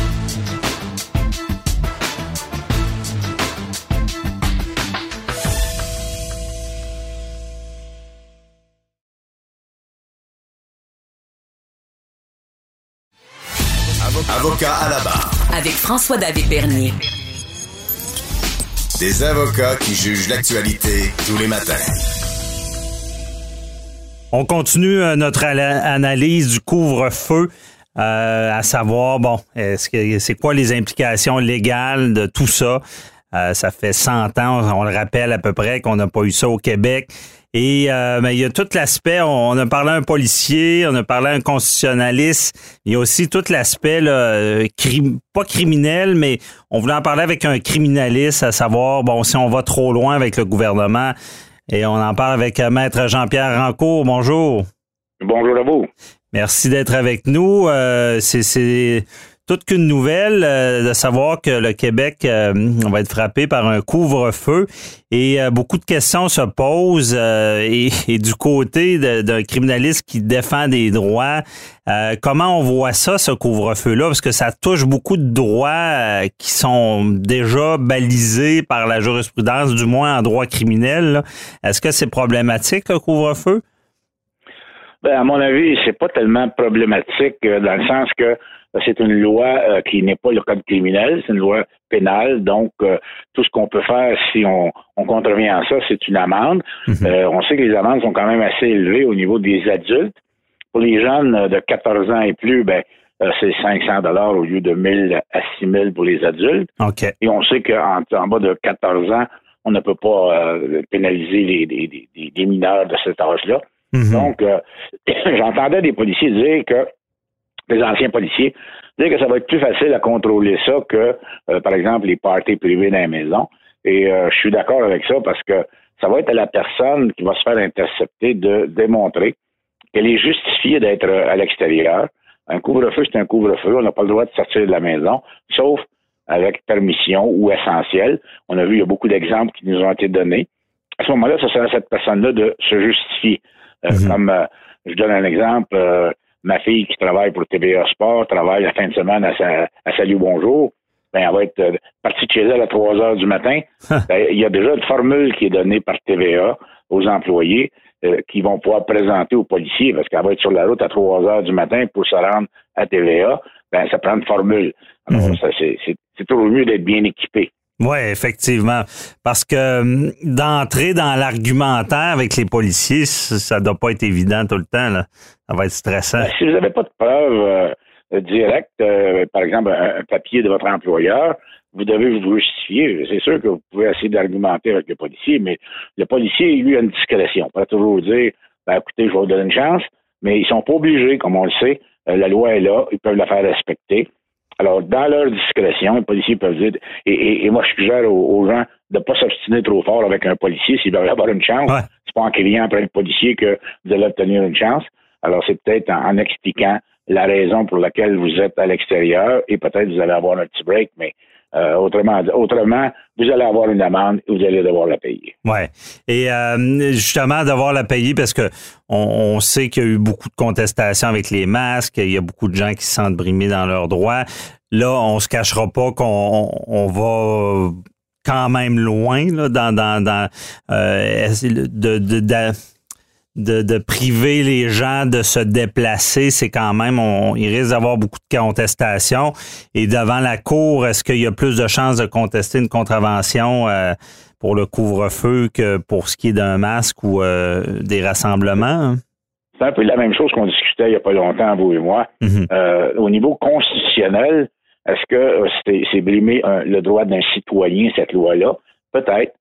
Avocat à la barre. Avec François-David Bernier. Des avocats qui jugent l'actualité tous les matins. On continue euh, notre analyse du couvre-feu. Euh, à savoir, bon, est-ce que c'est quoi les implications légales de tout ça? Euh, ça fait 100 ans, on le rappelle à peu près, qu'on n'a pas eu ça au Québec. Et euh, il y a tout l'aspect, on, a parlé à un policier, on a parlé à un constitutionnaliste, il y a aussi tout l'aspect, euh, pas criminel, mais on voulait en parler avec un criminaliste, à savoir, bon, si on va trop loin avec le gouvernement, Et on en parle avec Maître Jean-Pierre Rancourt. Bonjour. Bonjour à vous. Merci d'être avec nous. c'est toute qu'une nouvelle euh, de savoir que le Québec euh, va être frappé par un couvre-feu et euh, beaucoup de questions se posent et, du côté d'un criminaliste qui défend des droits, comment on voit ça, ce couvre-feu-là? Parce que ça touche beaucoup de droits qui sont déjà balisés par la jurisprudence, du moins en droit criminel. Est-ce que c'est problématique, le couvre-feu? Ben, à mon avis, c'est pas tellement problématique dans le sens que c'est une loi euh, qui n'est pas le code criminel, c'est une loi pénale. Donc, euh, tout ce qu'on peut faire si on, contrevient à ça, c'est une amende. Mhm. Euh, on sait que les amendes sont quand même assez élevées au niveau des adultes. Pour les jeunes de 14 ans et plus, ben, c'est 500 dollars au lieu de 1000 à 6000 pour les adultes. Et on sait qu'en en bas de 14 ans, on ne peut pas pénaliser les, les, mineurs de cet âge-là. Mhm. Donc, j'entendais des policiers dire que les anciens policiers, dire que ça va être plus facile à contrôler ça que, euh, par exemple, les parties privées dans la maison. Et euh, je suis d'accord avec ça parce que ça va être à la personne qui va se faire intercepter de démontrer qu'elle est justifiée d'être euh, à l'extérieur. Un couvre-feu, c'est un couvre-feu. On n'a pas le droit de sortir de la maison, sauf avec permission ou essentiel. On a vu, il y a beaucoup d'exemples qui nous ont été donnés. À ce moment-là, ça sera à cette personne-là de se justifier. Mm-hmm. Comme, je donne un exemple, ma fille qui travaille pour TVA Sport travaille la fin de semaine à, sa, à Salut Bonjour, ben, elle va être euh, partie de chez elle à 3 heures du matin. Ben, il y a déjà une formule qui est donnée par TVA aux employés euh, qui vont pouvoir présenter aux policiers parce qu'elle va être sur la route à 3 heures du matin pour se rendre à TVA. Ben, ça prend une formule. Alors, mhm. c'est toujours mieux d'être bien équipé. Oui, effectivement. Parce que hum, d'entrer dans l'argumentaire avec les policiers, ça ne doit pas être évident tout le temps. Là. Ça va être stressant. Ben, si vous n'avez pas de preuves euh, directes, euh, par exemple un, papier de votre employeur, vous devez vous justifier. C'est sûr que vous pouvez essayer d'argumenter avec le policier, mais le policier, lui, a une discrétion. On peut toujours dire, ben, écoutez, je vais vous donner une chance, mais ils sont pas obligés, comme on le sait. Euh, la loi est là, ils peuvent la faire respecter. Alors, dans leur discrétion, les policiers peuvent dire, et, moi, je suggère aux, gens de ne pas s'obstiner trop fort avec un policier s'ils veulent avoir une chance. C'est pas en criant après le policier que vous allez obtenir une chance. Alors, c'est peut-être en, expliquant la raison pour laquelle vous êtes à l'extérieur et peut-être vous allez avoir un petit break, mais euh, autrement, autrement, vous allez avoir une amende et vous allez devoir la payer. Ouais. Et euh, justement, devoir la payer parce que on, sait qu'il y a eu beaucoup de contestations avec les masques. Il y a beaucoup de gens qui se sentent brimés dans leurs droits. Là, on se cachera pas qu'on on va quand même loin là, dans, dans, dans euh, de, de, de de, priver les gens de se déplacer, c'est quand même, on, il risque d'avoir beaucoup de contestations. Et devant la cour, est-ce qu'il y a plus de chances de contester une contravention euh, pour le couvre-feu que pour ce qui est d'un masque ou euh, des rassemblements? C'est un peu la même chose qu'on discutait il n'y a pas longtemps, vous et moi. Mm-hmm. Euh, au niveau constitutionnel, est-ce que c'est brimer le droit d'un citoyen, cette loi-là? Peut-être.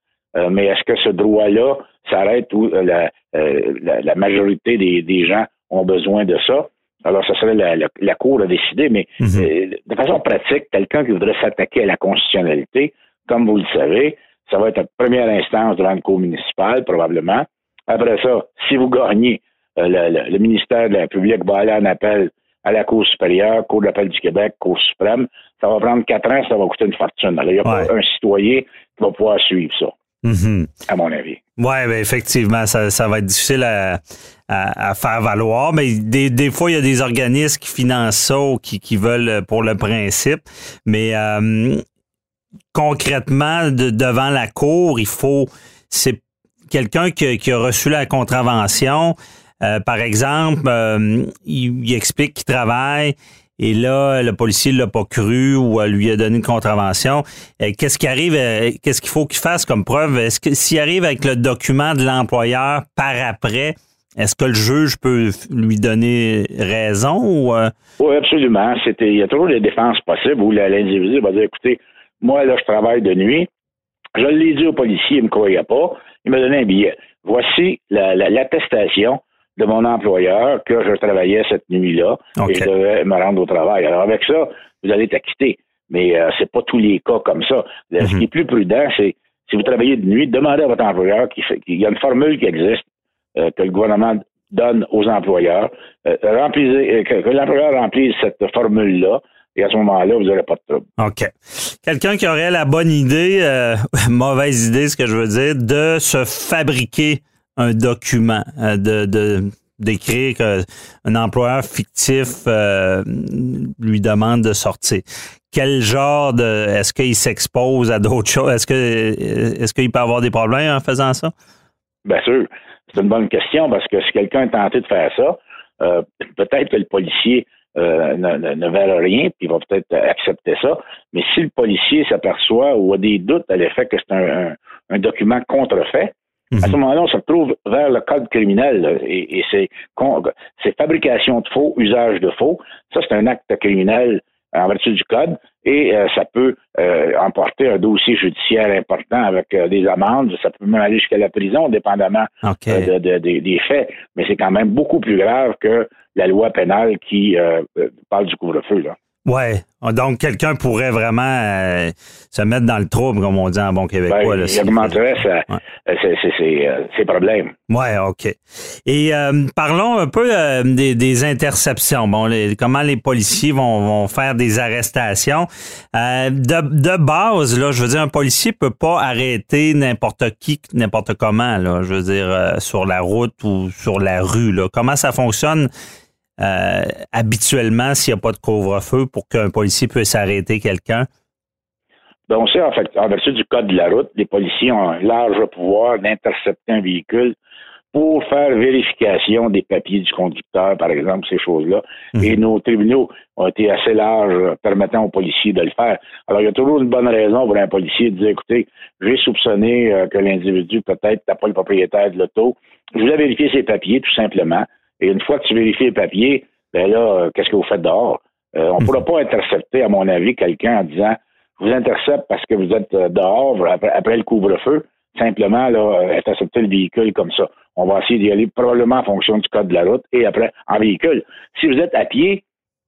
mais est-ce que ce droit-là s'arrête où euh, la, majorité des, gens ont besoin de ça. Alors, ça serait la, Cour à décider, mais mhm. euh, de façon pratique, quelqu'un qui voudrait s'attaquer à la constitutionnalité, comme vous le savez, ça va être à première instance devant une Cour municipale, probablement. Après ça, si vous gagnez, euh, le, ministère de la République va aller en appel à la Cour supérieure, Cour d'appel du Québec, Cour suprême. Ça va prendre quatre ans, ça va coûter une fortune. Alors, il n'y a pas un citoyen qui va pouvoir suivre ça. Mhm. À mon avis. Oui, ben effectivement, ça, va être difficile à, faire valoir. Mais des, fois, il y a des organismes qui financent ça ou qui, veulent pour le principe. Mais euh, concrètement, devant la cour, il faut. C'est quelqu'un qui, a reçu la contravention. Euh, par exemple, euh, il, il, explique qu'il travaille et là, le policier l'a pas cru ou lui a donné une contravention. Euh, qu'est-ce qui arrive? Euh, qu'est-ce qu'il faut qu'il fasse comme preuve? Est-ce que s'il arrive avec le document de l'employeur par après, est-ce que le juge peut lui donner raison ou euh? Oui, absolument. C'était, il y a toujours des défenses possibles où l'individu va dire écoutez, moi là, je travaille de nuit. Je l'ai dit au policier, il ne me croyait pas. Il m'a donné un billet. Voici l'attestation de mon employeur que je travaillais cette nuit-là et je devais me rendre au travail. Alors avec ça, vous allez t'acquitter. Mais euh, c'est pas tous les cas comme ça. Ce qui mhm. est plus prudent, c'est Si vous travaillez de nuit, demandez à votre employeur qu'il y a une formule qui existe, euh, que le gouvernement donne aux employeurs. Euh, remplissez, que, l'employeur remplisse cette formule-là. Et à ce moment-là, vous n'aurez pas de trouble. OK. Quelqu'un qui aurait la bonne idée, mauvaise idée, ce que je veux dire, de se fabriquer un document, de, de d'écrire qu'un employeur fictif euh, lui demande de sortir. Quel genre de est-ce qu'il s'expose à d'autres choses? Est-ce que est-ce qu'il peut avoir des problèmes en faisant ça? Bien sûr, c'est une bonne question parce que si quelqu'un est tenté de faire ça, euh, peut-être que le policier euh, ne, ne, rien, puis il va peut-être accepter ça. Mais si le policier s'aperçoit ou a des doutes à l'effet que c'est un document contrefait, à ce mhm. moment-là, on se retrouve vers le code criminel et, et c'est, fabrication de faux, usage de faux. Ça, c'est un acte criminel en vertu du code et euh, ça peut euh, emporter un dossier judiciaire important avec euh, des amendes. Ça peut même aller jusqu'à la prison, dépendamment des faits. Mais c'est quand même beaucoup plus grave que la loi pénale qui parle du couvre-feu. Là. Ouais. Donc, quelqu'un pourrait vraiment euh, se mettre dans le trouble, comme on dit en bon québécois. Ben, il augmenterait euh, euh, ses, problèmes. Ouais, OK. Et parlons un peu des, interceptions. Bon, comment les policiers vont, faire des arrestations. de, base, là, je veux dire, un policier peut pas arrêter n'importe qui, n'importe comment, là, je veux dire, sur la route ou sur la rue. Là. Comment ça fonctionne? Euh, habituellement s'il n'y a pas de couvre-feu pour qu'un policier puisse arrêter quelqu'un? Ben, on sait, en fait, en vertu du code de la route, les policiers ont un large pouvoir d'intercepter un véhicule pour faire vérification des papiers du conducteur, par exemple, ces choses-là. Mhm. Et nos tribunaux ont été assez larges permettant aux policiers de le faire. Alors, il y a toujours une bonne raison pour un policier de dire, écoutez, j'ai soupçonné euh, que l'individu peut-être n'a pas le propriétaire de l'auto. Je voulais vérifier ses papiers, tout simplement. Et une fois que tu vérifies les papiers, ben là, euh, qu'est-ce que vous faites dehors? Euh, on ne pourra pas intercepter, à mon avis, quelqu'un en disant je vous intercepte parce que vous êtes euh, dehors après, le couvre-feu. Simplement, là, intercepter le véhicule comme ça. On va essayer d'y aller probablement en fonction du code de la route et après en véhicule. Si vous êtes à pied,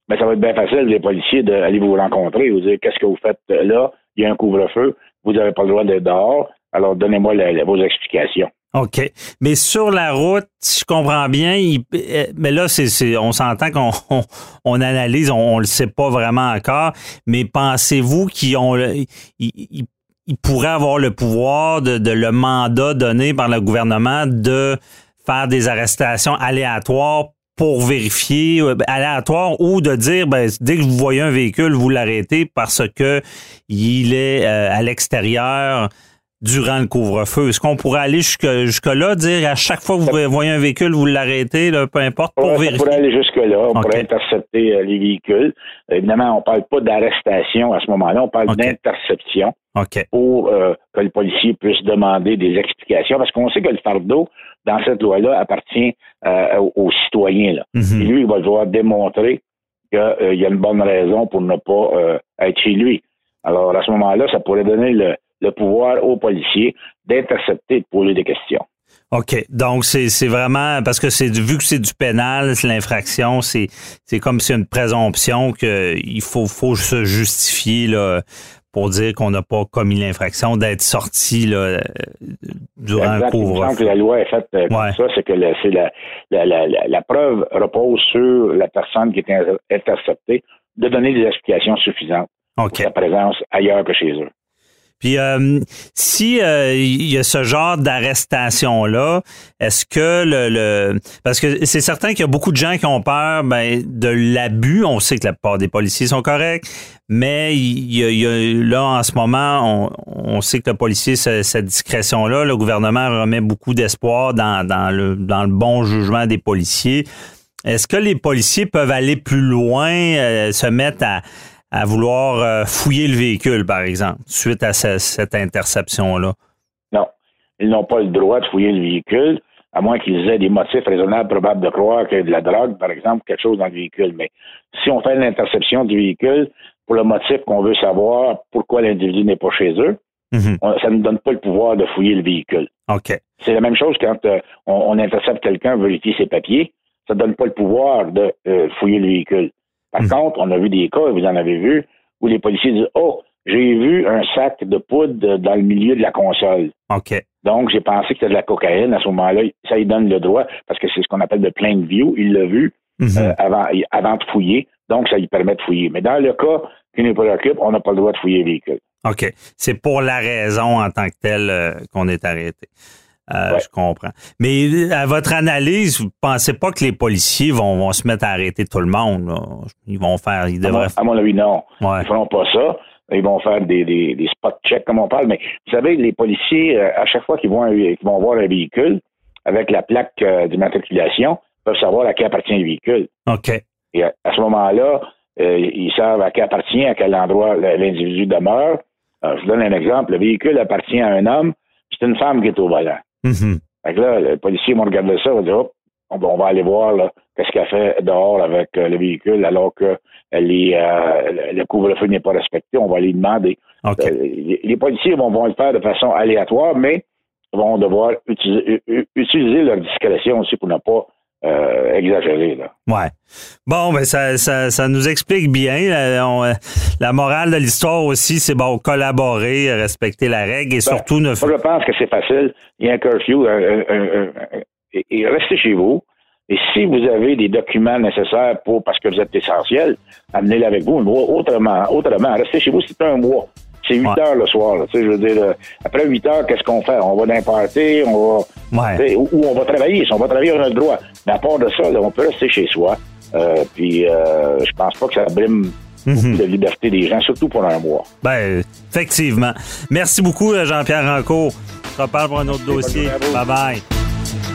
ben, ça va être bien facile, les policiers, d'aller vous rencontrer et vous dire qu'est-ce que vous faites là, il y a un couvre-feu, vous n'avez pas le droit d'être dehors, alors donnez-moi vos explications. OK. Mais sur la route, si je comprends bien, euh, mais là, c'est, on s'entend qu'on on, analyse, on, ne le sait pas vraiment encore, mais pensez-vous qu'ils ont ils, pourraient avoir le pouvoir de, le mandat donné par le gouvernement de faire des arrestations aléatoires pour vérifier euh, aléatoires ou de dire ben, dès que vous voyez un véhicule, vous l'arrêtez parce que il est euh, à l'extérieur durant le couvre-feu? Est-ce qu'on pourrait aller jusque, jusque-là, dire à chaque fois que vous voyez un véhicule, vous l'arrêtez, peu importe, pour vérifier? On pourrait aller jusque-là. On pourrait intercepter euh, les véhicules. Évidemment, on ne parle pas d'arrestation à ce moment-là. On parle d'interception pour euh, que le policier puisse demander des explications. Parce qu'on sait que le fardeau, dans cette loi-là, appartient euh, aux, citoyens. Là. Mhm. Et lui, il va devoir démontrer qu'il y a une bonne raison pour ne pas être chez lui. Alors, à ce moment-là, ça pourrait donner le, le pouvoir aux policiers d'intercepter et de poser des questions. OK. Donc, c'est vraiment parce que c'est vu que c'est du pénal, c'est l'infraction, c'est comme si une présomption qu'il faut, faut se justifier là, pour dire qu'on n'a pas commis l'infraction, d'être sorti là, durant le couvre que la loi est faite euh, comme ça, c'est que la, la, la, la, preuve repose sur la personne qui est interceptée de donner des explications suffisantes pour sa présence ailleurs que chez eux. Puis euh, si euh, il y a ce genre d'arrestation là, est-ce que le, parce que c'est certain qu'il y a beaucoup de gens qui ont peur ben, de l'abus. On sait que la plupart des policiers sont corrects, mais il y a, là en ce moment, on, sait que le policier cette discrétion là, le gouvernement remet beaucoup d'espoir dans, dans le dans le bon jugement des policiers. Est-ce que les policiers peuvent aller plus loin, euh, se mettre à à vouloir euh, fouiller le véhicule, par exemple, suite à cette interception-là? Non. Ils n'ont pas le droit de fouiller le véhicule, à moins qu'ils aient des motifs raisonnables probables de croire qu'il y a de la drogue, par exemple, quelque chose dans le véhicule. Mais si on fait l'interception du véhicule pour le motif qu'on veut savoir pourquoi l'individu n'est pas chez eux, mhm. ça ne donne pas le pouvoir de fouiller le véhicule. OK. C'est la même chose quand euh, on, intercepte quelqu'un, vérifier ses papiers, ça ne donne pas le pouvoir de euh, fouiller le véhicule. Par hmm. contre, on a vu des cas, vous en avez vu, où les policiers disent Oh, j'ai vu un sac de poudre dans le milieu de la console. OK. Donc, j'ai pensé que c'était de la cocaïne. À ce moment-là, ça lui donne le droit, parce que c'est ce qu'on appelle de plain view. Il l'a vu Mhm. euh, avant, avant de fouiller. Donc, ça lui permet de fouiller. Mais dans le cas qui nous préoccupe, on n'a pas le droit de fouiller le véhicule. OK. C'est pour la raison en tant que telle euh, qu'on est arrêté. Euh, Ouais. Je comprends. Mais à votre analyse, vous pensez pas que les policiers vont, vont se mettre à arrêter tout le monde? là? Ils vont faire, ils À mon, devraient. à mon avis, non. Ouais. Ils feront pas ça. Ils vont faire des, des, des spot checks, comme on parle. Mais vous savez, les policiers, euh, à chaque fois qu'ils vont, vont voir un véhicule avec la plaque euh, d'immatriculation, peuvent savoir à qui appartient le véhicule. OK. Et à, à ce moment-là, euh, ils savent à qui appartient, à quel endroit l'individu demeure. Euh, je vous donne un exemple. Le véhicule appartient à un homme, c'est une femme qui est au volant. Mhm. Fait que là, le policier va regarder ça, va dire, Hop, on, va- aller voir là, qu'est-ce qu'elle fait dehors avec euh, le véhicule alors que les, euh, le couvre-feu n'est pas respecté. On va lui demander. Euh, les, les policiers vont, vont le faire de façon aléatoire, mais vont devoir utiliser, utiliser leur discrétion aussi pour ne pas euh, exagérer. Là. Ouais. Bon, ben ça, ça, ça nous explique bien. La, on, euh, la morale de l'histoire aussi, c'est bon, collaborer, respecter la règle et surtout ne Moi, je pense que c'est facile. Il y a un curfew. un- un- un- un- et, restez chez vous. Et si vous avez des documents nécessaires pour parce que vous êtes essentiel, amenez-les avec vous. Autrement, autrement, restez chez vous, c'est un mois. C'est 8 Ouais. heures le soir. là. Je veux dire, euh, après 8 heures, qu'est-ce qu'on fait? On va dans un party, on va. Ouais. Ou, ou on va travailler. Si on va travailler, on a le droit. Mais à part de ça, là, on peut rester chez soi. Euh, puis euh, je pense pas que ça brime Mhm. la liberté des gens, surtout pour un mois. Ben, effectivement. Merci beaucoup, Jean-Pierre Rancourt. On se reparle pour un autre dossier. bonne